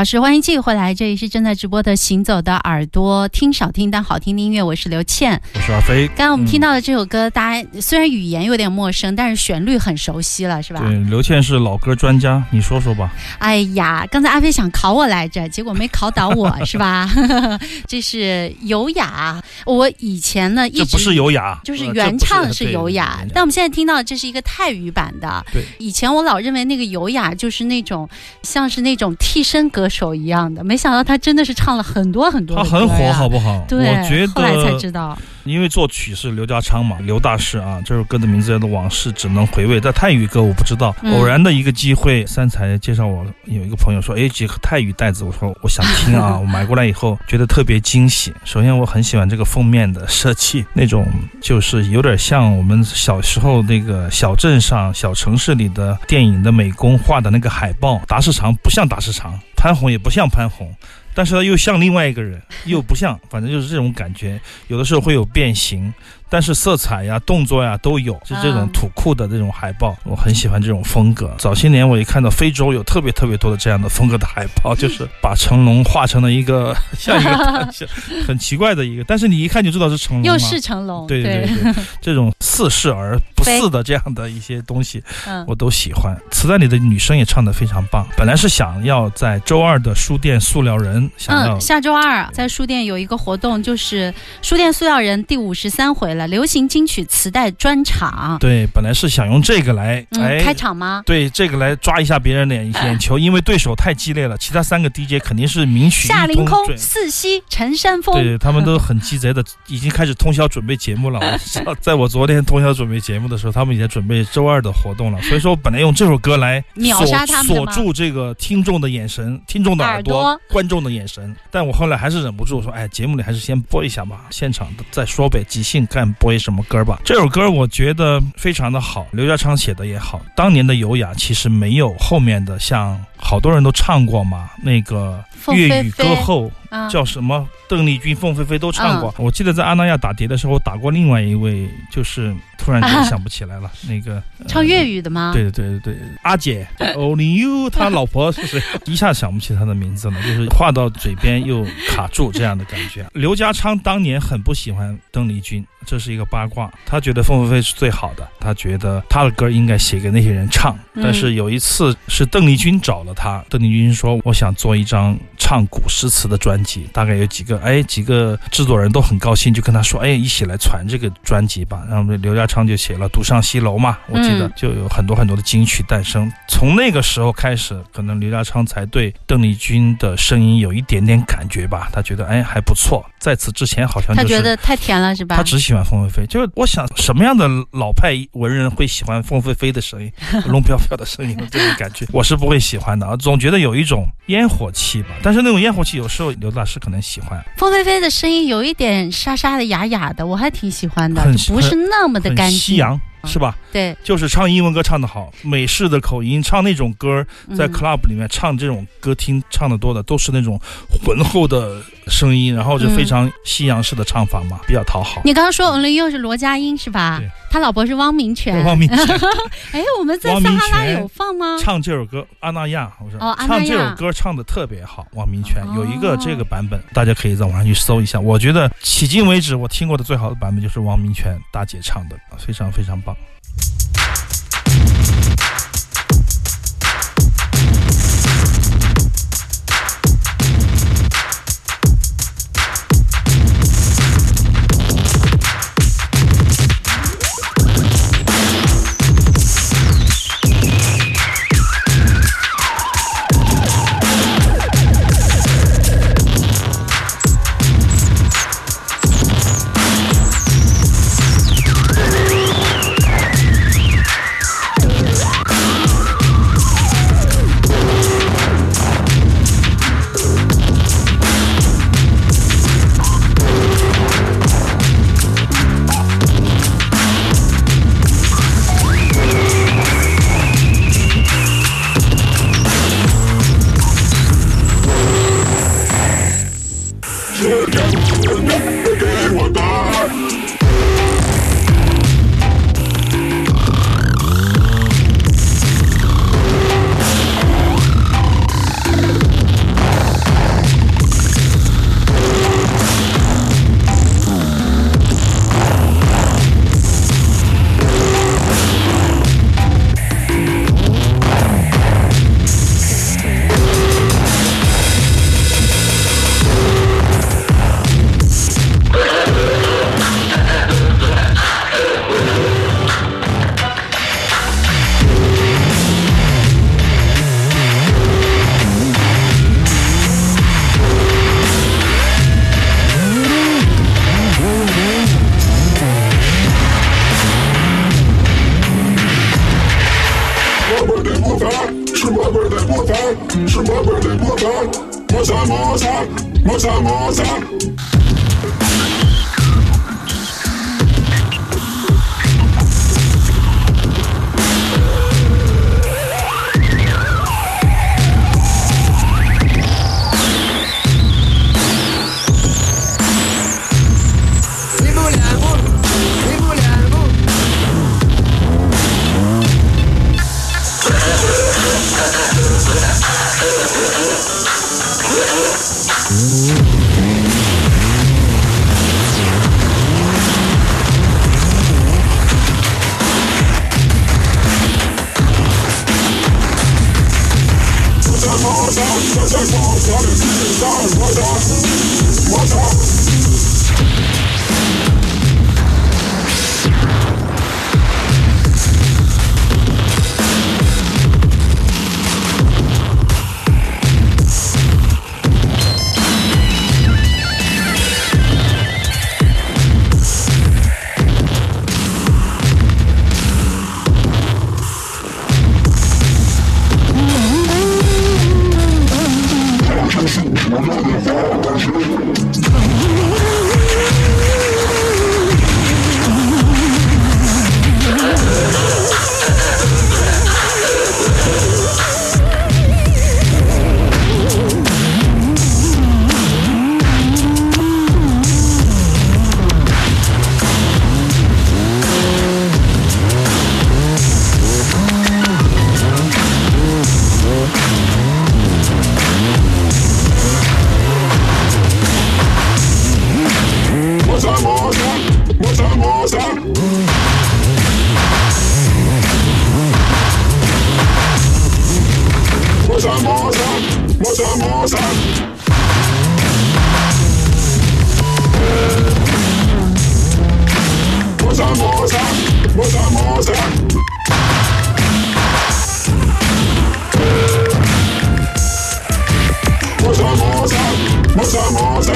这一小时欢迎继续回来，这里是正在直播的《行走的耳朵》，听少听但好听的音乐，我是刘倩，我是阿飞。刚刚我们听到的这首歌，大家虽然语言有点陌生，但是旋律很熟悉了，是吧？对，刘倩是老歌专家，你说说吧。哎呀，刚才阿飞想考我来着，结果没考倒我，是吧？这是优雅，我以前呢一直这不是优雅，就是呃原唱是优雅，对但我们现在听到的这是一个泰语版的。对，以前我老认为那个优雅就是那种像是那种替身歌手一样的，没想到他真的是唱了很多很多他很火，好不好？对，我觉后来才知，道。因为作曲是刘家昌嘛，刘大师啊，这首歌的名字叫做《往事只能回味》。但泰语歌我不知道，嗯偶然的一个机会，三才介绍我，有一个朋友说，哎，几个泰语袋子，我说我想听啊，我买过来以后觉得特别惊喜。首先我很喜欢这个封面的设计，那种就是有点像我们小时候那个小镇上、小城市里的电影的美工画的那个海报，达市场不像达市场，潘虹也不像潘虹。但是他又像另外一个人，又不像，反正就是这种感觉。有的时候会有变形，但是色彩呀、动作呀都有，是这种啊土酷的这种海报，我很喜欢这种风格。早些年我一看到非洲有特别特别多的这样的风格的海报，就是 把成龙画成了一个像一个像 很奇怪的一个，但是你一看就知道是成龙、啊，又是成龙，对对对，这种似是而不似的这样的一些东西，嗯我都喜欢。磁带里的女生也唱得非常棒。本来是想要在周二的书店塑料人想要嗯，下周二在书店有一个活动，就是书店塑料人第五十三回了，流行金曲磁带专场。对，本来是想用这个来嗯，哎开场吗？对这个来抓一下别人的眼眼球，因为对手太激烈了，其他三个 DJ 肯定是名曲夏凌空、四夕、陈山峰。对他们都很鸡贼的，已经开始通宵准备节目了。我，在我昨天通宵准备节目的时候，他们已经准备周二的活动了。所以说，我本来用这首歌来秒锁杀他们锁住这个听众的眼神、听众的耳朵、耳朵观众的眼神，但我后来还是忍不住说，哎，节目里还是先播一下吧，现场再说呗，即兴看播一什么歌吧。这首歌我觉得非常的好，刘家昌写的也好，当年的优雅其实没有后面的像好多人都唱过嘛，那个粤语歌后。啊叫什么？邓丽君、凤飞飞都唱过。我记得在阿那亚打碟的时候，打过另外一位，就是突然间想不起来了，那个、呃唱粤语的吗？对对对对，阿姐，Only You，他老婆是谁？一下想不起他的名字了，就是话到嘴边又卡住这样的感觉。刘家昌当年很不喜欢邓丽君，这是一个八卦，他觉得凤飞飞是最好的，他觉得他的歌应该写给那些人唱。嗯但是有一次是邓丽君找了他，邓丽君说：“我想做一张唱古诗词的专辑，大概有几个，哎，几个制作人都很高兴，就跟他说，哎，一起来传这个专辑吧。然后刘家昌就写了《独上西楼》嘛，我记得嗯就有很多很多的金曲诞生。从那个时候开始，可能刘家昌才对邓丽君的声音有一点点感觉吧，他觉得哎还不错。在此之前，好像他就是觉得太甜了是吧？他只喜欢凤飞飞，就是我想什么样的老派文人会喜欢凤飞飞的声音，龙飘飘的声音这种感觉，我是不会喜欢的啊，总觉得有一种烟火气吧。但是那种烟火气，有时候刘老师可能喜欢，凤飞飞的声音有一点沙沙的、哑哑的，我还挺喜欢的，就不是那么的干净。是吧？对，就是唱英文歌唱得好，美式的口音唱那种歌，在嗯 club 里面唱这种歌厅唱的多的都是那种浑厚的声音，然后就非常西洋式的唱法嘛，比较讨好。你刚刚说 Only You 是罗家英是吧对？他老婆是汪明荃。汪明荃 哎，我们在撒哈拉荃有放吗？唱这首歌，阿那亚，我说、唱这首歌唱的特别好，汪明荃、哦有一个这个版本，大家可以在网上去搜一下。我觉得迄今为止我听过的最好的版本就是汪明荃大姐唱的，非常非常棒。パ。摩擦摩擦摩擦摩擦。摩擦摩擦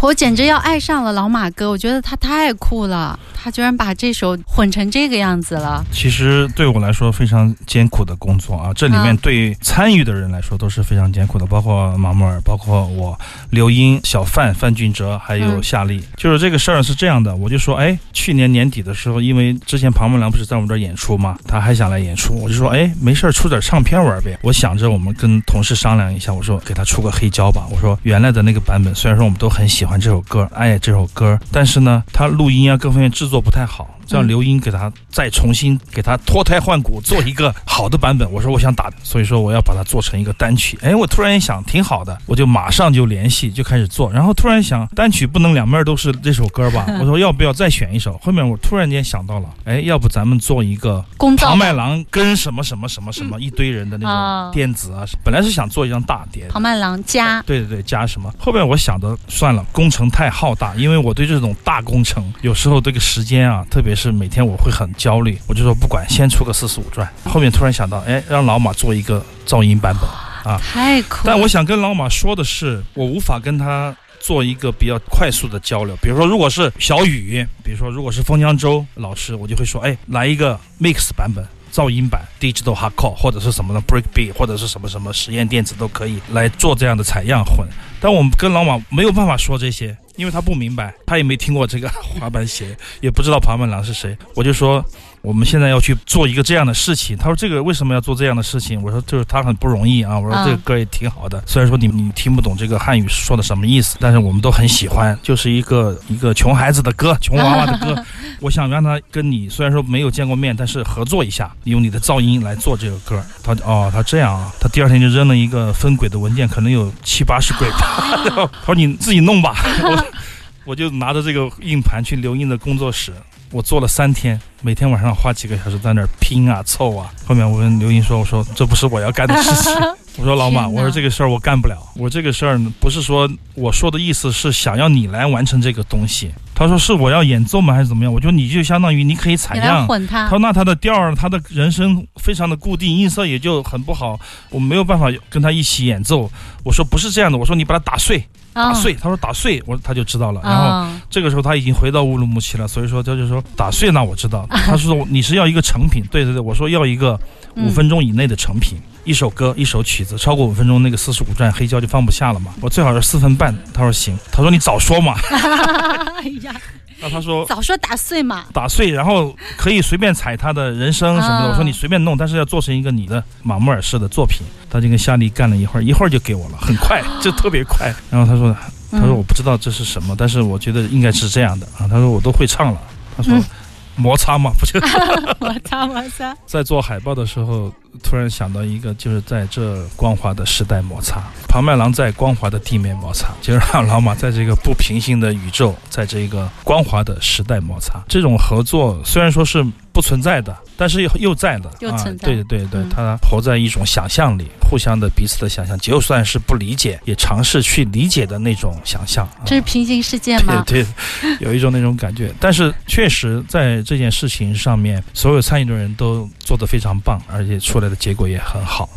我简直要爱上了老马哥，我觉得他太酷了，他居然把这首混成这个样子了。其实对我来说非常艰苦的工作啊，这里面啊对参与的人来说都是非常艰苦的，包括马木尔，包括我刘英、小范、范俊哲，还有嗯夏利。就是这个事儿是这样的，我就说，哎，去年年底的时候，因为之前庞木良不是在我们这儿演出嘛，他还想来演出，我就说，哎，没事儿出点唱片玩呗。我想着我们跟同事商量一下，我说给他出个黑胶吧。我说原来的那个版本，虽然说我们都很喜欢这首歌，爱这首歌，但是呢，他录音啊各方面制作做不太好。让嗯刘英给他再重新给他脱胎换骨，做一个好的版本。我说我想打，所以说我要把它做成一个单曲。哎，我突然一想挺好的，我就马上就联系，就开始做。然后突然想，单曲不能两面都是这首歌吧？我说 要不要再选一首？后面我突然间想到了，哎，要不咱们做一个庞麦郎跟什么什么什么什么一堆人的那啊种电子啊，本来是想做一张大碟。庞麦郎加对对对，加什么？后面我想的算了，工程太浩大，因为我对这种大工程有时候这个时间啊，特别是每天我会很焦虑，我就说不管，先出个四十五转。后面突然想到，哎，让老马做一个噪音版本啊。太酷了。但我想跟老马说的是，我无法跟他做一个比较快速的交流。比如说，如果是小雨，比如说如果是封江州老师，我就会说，哎，来一个 mix 版本。噪音版、digital hardcore 或者是什么的 breakbeat 或者是什么什么实验电子都可以来做这样的采样混。但我们跟老马没有办法说这些，因为他不明白，他也没听过这个 滑板鞋，也不知道庞本狼是谁。我就说我们现在要去做一个这样的事情。他说这个为什么要做这样的事情？我说就是他很不容易啊。我说嗯这个歌也挺好的，虽然说你你听不懂这个汉语说的什么意思，但是我们都很喜欢，就是一个一个穷孩子的歌，穷娃娃的歌。我想让他跟你虽然说没有见过面，但是合作一下，用你的噪音来做这个歌。他哦，他这样啊，他第二天就扔了一个分轨的文件，可能有七八十 轨吧。他说你自己弄吧，我我就拿着这个硬盘去刘英的工作室。我做了三天，每天晚上花几个小时在那儿拼啊凑啊。后面我跟刘英说：“我说这不是我要干的事情。”我说老马，我说这个事儿我干不了，我这个事儿呢不是说我说的意思是想要你来完成这个东西。他说是我要演奏吗还是怎么样？我就你就相当于你可以采样。他说那他的调儿，他的人声非常的固定，音色也就很不好，我没有办法跟他一起演奏。我说不是这样的，我说你把它打碎，打嗯碎。他说打碎，我他就知道了。然后嗯这个时候他已经回到乌鲁木齐了，所以说他就说打碎那我知道。他说你是要一个成品，对对对，我说要一个五分钟以内的成品，一首歌一首曲子，超过五分钟那个四十五转黑胶就放不下了嘛。我最好是四分半。他说行，他说你早说嘛。哎呀，那他说早说打碎嘛。打碎，然后可以随便踩他的人生什么的。啊我说你随便弄，但是要做成一个你的马穆尔式的作品。他就跟夏利干了一会儿，一会儿就给我了，很快，就特别快。然后他说，他说我不知道这是什么，但是我觉得应该是这样的啊。他说我都会唱了。他说嗯摩擦嘛，不就摩擦 摩擦！在做海报的时候，突然想到一个，就是在这光滑的时代摩擦，庞麦郎在光滑的地面摩擦，就让老马在这个不平行的宇宙，在这个光滑的时代摩擦。这种合作虽然说是不存在的，但是又又在的啊又存，在对对对对嗯，它活在一种想象里，互相的彼此的想象，就算是不理解，也尝试去理解的那种想象。啊这是平行世界吗？对对，有一种那种感觉。但是确实在这件事情上面，所有参与的人都做得非常棒，而且出来的结果也很好。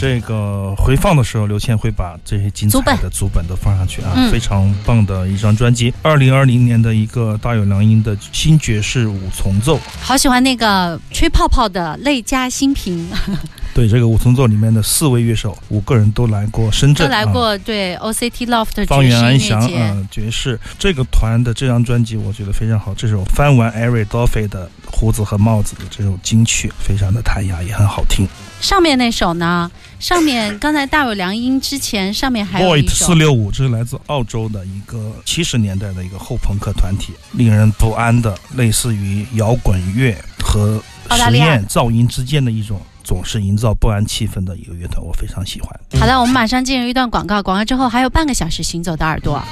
这个回放的时候，刘谦会把这些精彩的足本。都放上去啊，嗯。非常棒的一张专辑。二零二零年的一个大有良音的新爵士五重奏，好喜欢那个吹泡泡的泪加新平，对这个五重奏里面的四位乐手，五个人都来过深圳，都来啊过对 OCT Loft 的方圆安祥，爵士音乐节嗯、爵士这个团的这张专辑，我觉得非常好。这首翻完 Eric Dolphy 的胡子和帽子的这首金曲，非常的弹雅，也很好听。上面那首呢？上面刚才大有良音之前，上面还有一首四六五，这是来自澳洲的一个七十年代的一个后朋克团体，令人不安的，类似于摇滚乐和实验噪音之间的一种，总是营造不安气氛的一个乐团，我非常喜欢。好的，我们马上进入一段广告，广告之后还有半个小时行走的耳朵。